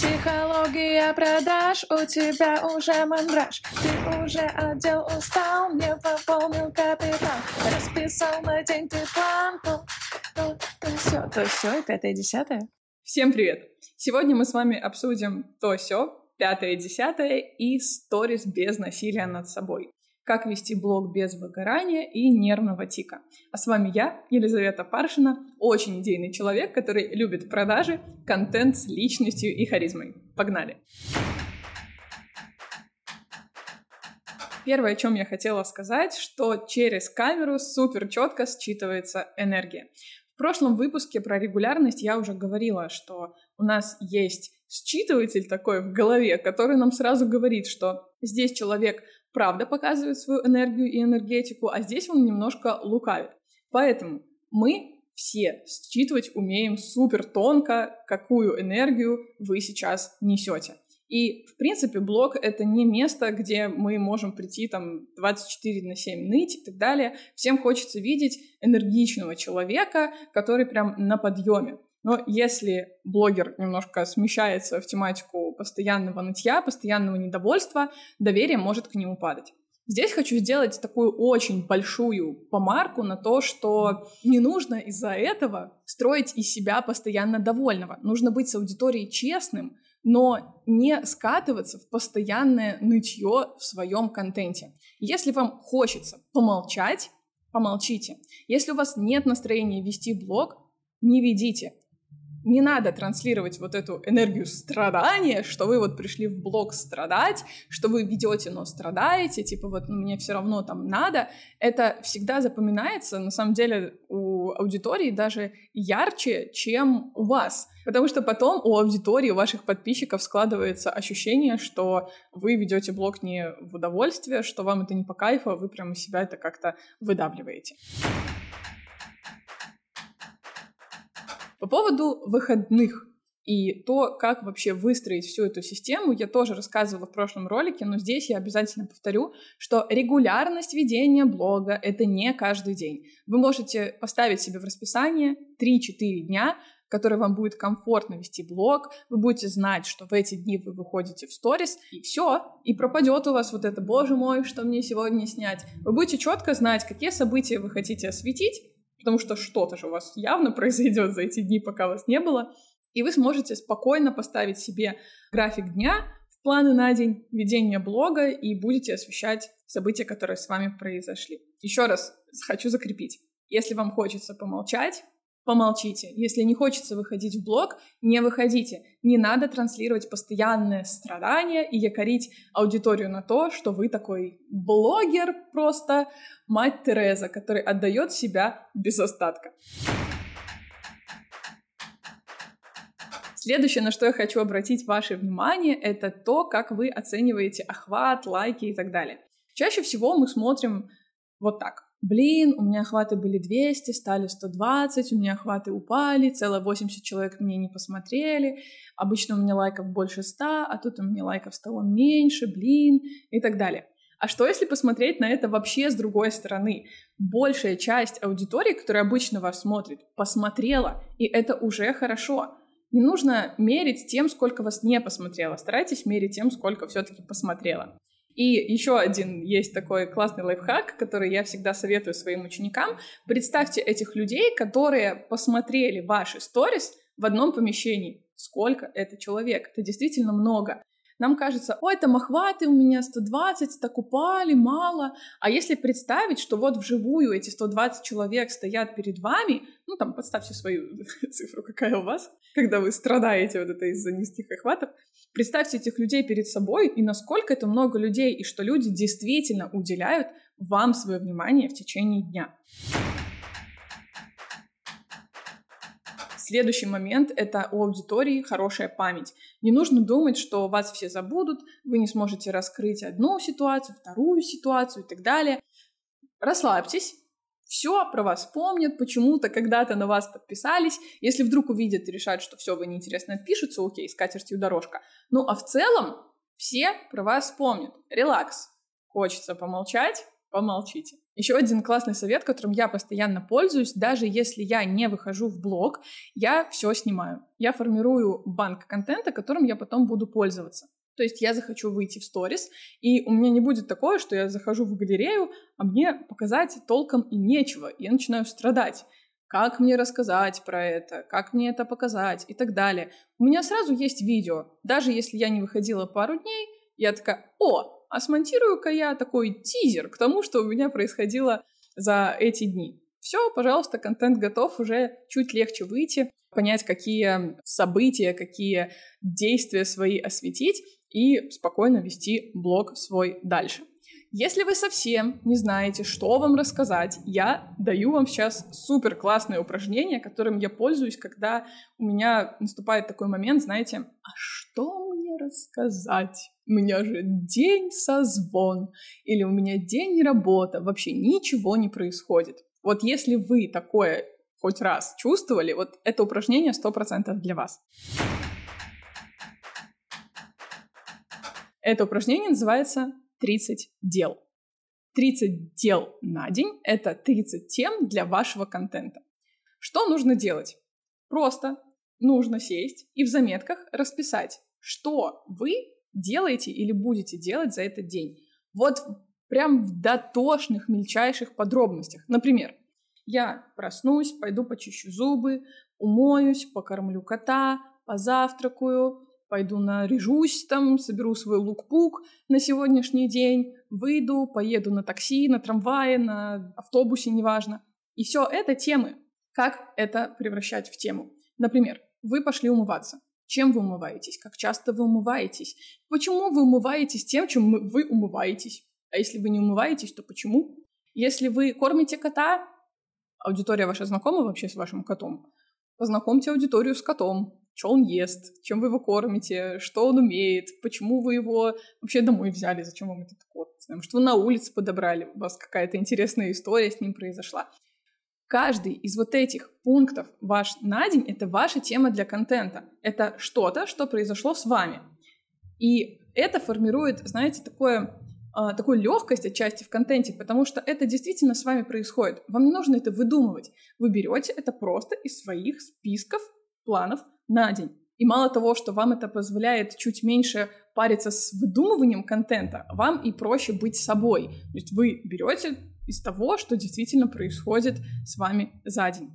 Психология продаж, у тебя уже мандраж. Ты уже отдел устал, не пополнил капитал. Расписал на день ты план, то, то, то все, то все, и пятое, десятое. Всем привет! Сегодня мы с вами обсудим то все, пятое, десятое и сторис без насилия над собой как вести блог без выгорания и нервного тика. А с вами я, Елизавета Паршина, очень идейный человек, который любит продажи, контент с личностью и харизмой. Погнали! Первое, о чем я хотела сказать, что через камеру супер четко считывается энергия. В прошлом выпуске про регулярность я уже говорила, что у нас есть считыватель такой в голове, который нам сразу говорит, что здесь человек правда показывает свою энергию и энергетику, а здесь он немножко лукавит. Поэтому мы все считывать умеем супер тонко, какую энергию вы сейчас несете. И, в принципе, блог — это не место, где мы можем прийти там 24 на 7 ныть и так далее. Всем хочется видеть энергичного человека, который прям на подъеме. Но если блогер немножко смещается в тематику постоянного нытья, постоянного недовольства, доверие может к нему падать. Здесь хочу сделать такую очень большую помарку на то, что не нужно из-за этого строить из себя постоянно довольного. Нужно быть с аудиторией честным, но не скатываться в постоянное нытье в своем контенте. Если вам хочется помолчать, помолчите. Если у вас нет настроения вести блог, не ведите не надо транслировать вот эту энергию страдания, что вы вот пришли в блог страдать, что вы ведете, но страдаете, типа вот ну, мне все равно там надо. Это всегда запоминается, на самом деле, у аудитории даже ярче, чем у вас. Потому что потом у аудитории, у ваших подписчиков складывается ощущение, что вы ведете блог не в удовольствие, что вам это не по кайфу, а вы прямо себя это как-то выдавливаете. По поводу выходных и то, как вообще выстроить всю эту систему, я тоже рассказывала в прошлом ролике, но здесь я обязательно повторю, что регулярность ведения блога — это не каждый день. Вы можете поставить себе в расписание 3-4 дня, которые вам будет комфортно вести блог, вы будете знать, что в эти дни вы выходите в сторис, и все, и пропадет у вас вот это, боже мой, что мне сегодня снять. Вы будете четко знать, какие события вы хотите осветить, потому что что-то же у вас явно произойдет за эти дни, пока вас не было, и вы сможете спокойно поставить себе график дня в планы на день ведения блога и будете освещать события, которые с вами произошли. Еще раз хочу закрепить. Если вам хочется помолчать, помолчите. Если не хочется выходить в блог, не выходите. Не надо транслировать постоянное страдание и якорить аудиторию на то, что вы такой блогер просто, мать Тереза, который отдает себя без остатка. Следующее, на что я хочу обратить ваше внимание, это то, как вы оцениваете охват, лайки и так далее. Чаще всего мы смотрим вот так блин, у меня охваты были 200, стали 120, у меня охваты упали, целых 80 человек мне не посмотрели, обычно у меня лайков больше 100, а тут у меня лайков стало меньше, блин, и так далее. А что если посмотреть на это вообще с другой стороны? Большая часть аудитории, которая обычно вас смотрит, посмотрела, и это уже хорошо. Не нужно мерить тем, сколько вас не посмотрело. Старайтесь мерить тем, сколько все-таки посмотрело. И еще один есть такой классный лайфхак, который я всегда советую своим ученикам. Представьте этих людей, которые посмотрели ваши сторис в одном помещении. Сколько это человек? Это действительно много. Нам кажется, ой, там охваты у меня 120, так упали, мало. А если представить, что вот вживую эти 120 человек стоят перед вами, ну там подставьте свою цифру, какая у вас, когда вы страдаете вот это из-за низких охватов, представьте этих людей перед собой и насколько это много людей, и что люди действительно уделяют вам свое внимание в течение дня. Следующий момент — это у аудитории хорошая память. Не нужно думать, что вас все забудут, вы не сможете раскрыть одну ситуацию, вторую ситуацию и так далее. Расслабьтесь, все про вас помнят, почему-то когда-то на вас подписались. Если вдруг увидят и решают, что все, вы неинтересно отпишутся, окей, с катертью дорожка. Ну а в целом все про вас помнят. Релакс. Хочется помолчать? Помолчите. Еще один классный совет, которым я постоянно пользуюсь, даже если я не выхожу в блог, я все снимаю. Я формирую банк контента, которым я потом буду пользоваться. То есть я захочу выйти в сторис, и у меня не будет такое, что я захожу в галерею, а мне показать толком и нечего, я начинаю страдать. Как мне рассказать про это, как мне это показать и так далее. У меня сразу есть видео. Даже если я не выходила пару дней, я такая, о, а смонтирую-ка я такой тизер к тому, что у меня происходило за эти дни. Все, пожалуйста, контент готов, уже чуть легче выйти, понять, какие события, какие действия свои осветить и спокойно вести блог свой дальше. Если вы совсем не знаете, что вам рассказать, я даю вам сейчас супер классное упражнение, которым я пользуюсь, когда у меня наступает такой момент, знаете, а что мне рассказать? У меня же день созвон, или у меня день работа, вообще ничего не происходит. Вот если вы такое хоть раз чувствовали, вот это упражнение 100% для вас. Это упражнение называется 30 дел. 30 дел на день — это 30 тем для вашего контента. Что нужно делать? Просто нужно сесть и в заметках расписать, что вы делаете или будете делать за этот день. Вот прям в дотошных, мельчайших подробностях. Например, я проснусь, пойду почищу зубы, умоюсь, покормлю кота, позавтракаю, пойду наряжусь там, соберу свой лук-пук на сегодняшний день, выйду, поеду на такси, на трамвае, на автобусе, неважно. И все это темы. Как это превращать в тему? Например, вы пошли умываться. Чем вы умываетесь? Как часто вы умываетесь? Почему вы умываетесь тем, чем вы умываетесь? А если вы не умываетесь, то почему? Если вы кормите кота, аудитория ваша знакома вообще с вашим котом? Познакомьте аудиторию с котом. Что он ест, чем вы его кормите, что он умеет, почему вы его вообще домой взяли, зачем вам этот кот, знаем, что вы на улице подобрали, у вас какая-то интересная история с ним произошла. Каждый из вот этих пунктов ваш на день — это ваша тема для контента. Это что-то, что произошло с вами. И это формирует, знаете, такое, э, такую легкость отчасти в контенте, потому что это действительно с вами происходит. Вам не нужно это выдумывать. Вы берете это просто из своих списков планов на день. И мало того, что вам это позволяет чуть меньше париться с выдумыванием контента, вам и проще быть собой. То есть вы берете из того, что действительно происходит с вами за день.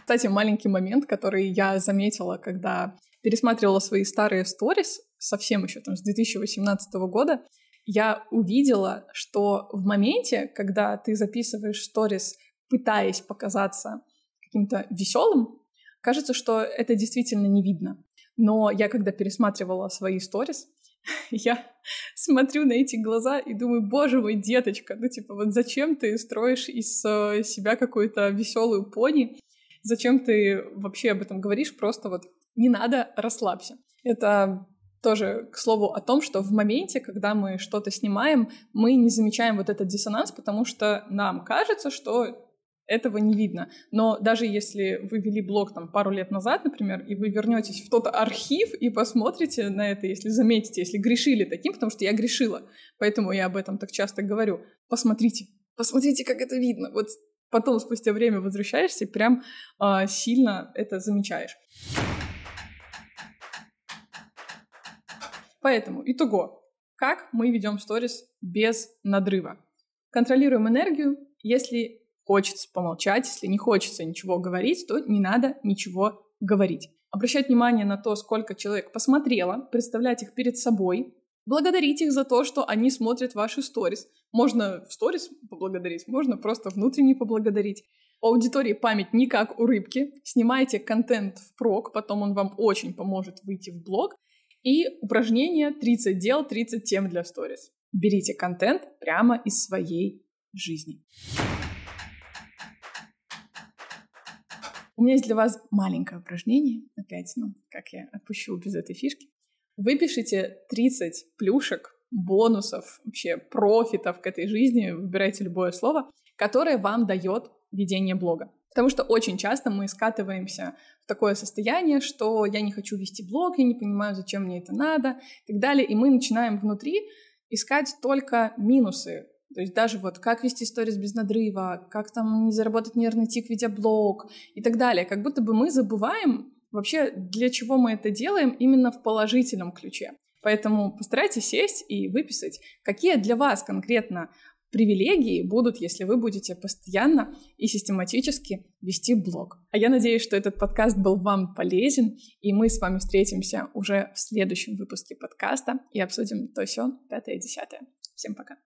Кстати, маленький момент, который я заметила, когда пересматривала свои старые сторис, совсем еще там с 2018 года, я увидела, что в моменте, когда ты записываешь сторис, пытаясь показаться каким-то веселым, кажется, что это действительно не видно. Но я, когда пересматривала свои сторис, я смотрю на эти глаза и думаю, боже мой, деточка, ну типа вот зачем ты строишь из э, себя какую-то веселую пони? Зачем ты вообще об этом говоришь? Просто вот не надо, расслабься. Это тоже к слову о том, что в моменте, когда мы что-то снимаем, мы не замечаем вот этот диссонанс, потому что нам кажется, что этого не видно. Но даже если вы вели блог там пару лет назад, например, и вы вернетесь в тот архив и посмотрите на это, если заметите, если грешили таким, потому что я грешила, поэтому я об этом так часто говорю, посмотрите, посмотрите, как это видно. Вот потом спустя время возвращаешься и прям э, сильно это замечаешь. Поэтому, итого, как мы ведем сторис без надрыва? Контролируем энергию. Если хочется помолчать, если не хочется ничего говорить, то не надо ничего говорить. Обращать внимание на то, сколько человек посмотрело, представлять их перед собой, благодарить их за то, что они смотрят ваши сторис. Можно в сторис поблагодарить, можно просто внутренне поблагодарить. У аудитории память не как у рыбки. Снимайте контент в прок, потом он вам очень поможет выйти в блог. И упражнение 30 дел, 30 тем для сторис. Берите контент прямо из своей жизни. У меня есть для вас маленькое упражнение. Опять, ну, как я отпущу без этой фишки. Выпишите 30 плюшек, бонусов, вообще профитов к этой жизни, выбирайте любое слово, которое вам дает ведение блога. Потому что очень часто мы скатываемся в такое состояние, что я не хочу вести блог, я не понимаю, зачем мне это надо и так далее. И мы начинаем внутри искать только минусы. То есть даже вот как вести сторис без надрыва, как там не заработать нервный тик, ведя блог и так далее. Как будто бы мы забываем вообще, для чего мы это делаем именно в положительном ключе. Поэтому постарайтесь сесть и выписать, какие для вас конкретно привилегии будут, если вы будете постоянно и систематически вести блог. А я надеюсь, что этот подкаст был вам полезен, и мы с вами встретимся уже в следующем выпуске подкаста и обсудим то все пятое, десятое. Всем пока.